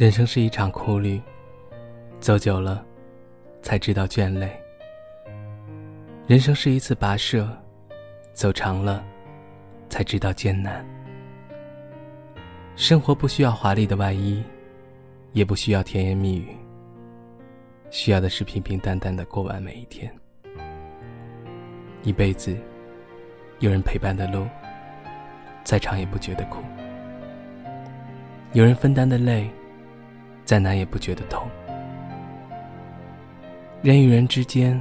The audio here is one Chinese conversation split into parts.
人生是一场苦旅，走久了，才知道倦累；人生是一次跋涉，走长了，才知道艰难。生活不需要华丽的外衣，也不需要甜言蜜语，需要的是平平淡淡的过完每一天。一辈子，有人陪伴的路，再长也不觉得苦；有人分担的累。再难也不觉得痛。人与人之间，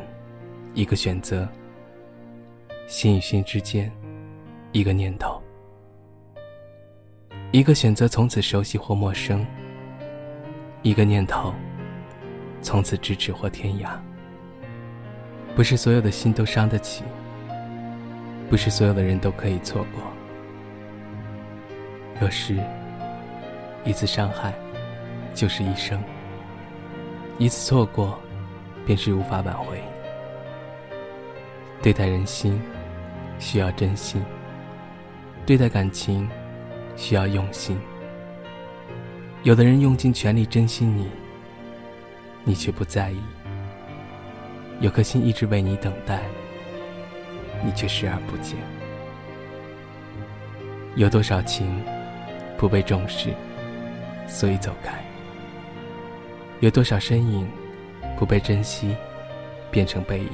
一个选择；心与心之间，一个念头。一个选择从此熟悉或陌生，一个念头从此咫尺或天涯。不是所有的心都伤得起，不是所有的人都可以错过。有时，一次伤害。就是一生，一次错过，便是无法挽回。对待人心，需要真心；对待感情，需要用心。有的人用尽全力珍惜你，你却不在意；有颗心一直为你等待，你却视而不见。有多少情不被重视，所以走开。有多少身影不被珍惜，变成背影？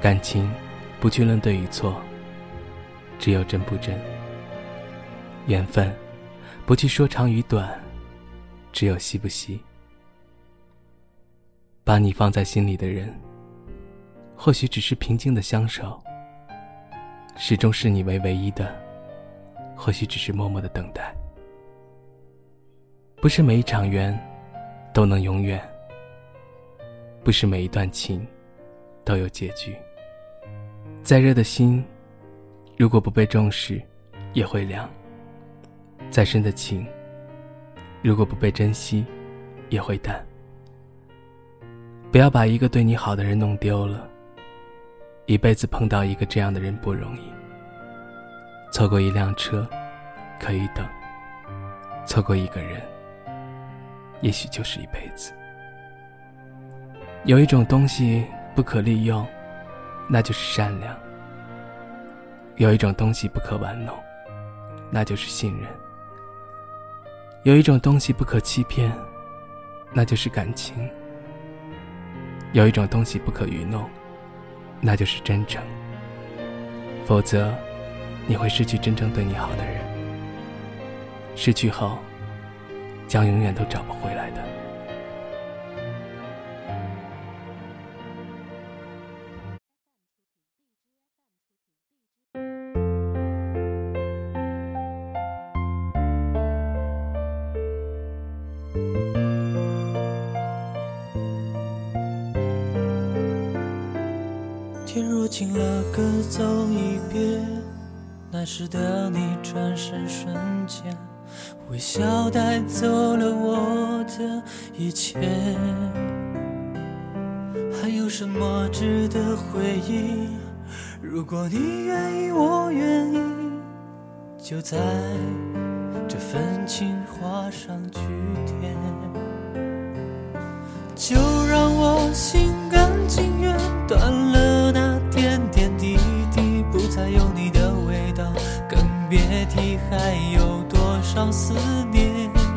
感情不去论对与错，只有真不真。缘分不去说长与短，只有惜不惜。把你放在心里的人，或许只是平静的相守；始终视你为唯一的，或许只是默默的等待。不是每一场缘。都能永远，不是每一段情都有结局。再热的心，如果不被重视，也会凉；再深的情，如果不被珍惜，也会淡。不要把一个对你好的人弄丢了。一辈子碰到一个这样的人不容易。错过一辆车，可以等；错过一个人。也许就是一辈子。有一种东西不可利用，那就是善良；有一种东西不可玩弄，那就是信任；有一种东西不可欺骗，那就是感情；有一种东西不可愚弄，那就是真诚。否则，你会失去真正对你好的人。失去后。将永远都找不回来的。天若晴了，各走一边，那时的你转身瞬间。微笑带走了我的一切，还有什么值得回忆？如果你愿意，我愿意，就在这份情画上句点。就让我心甘还有多少思念？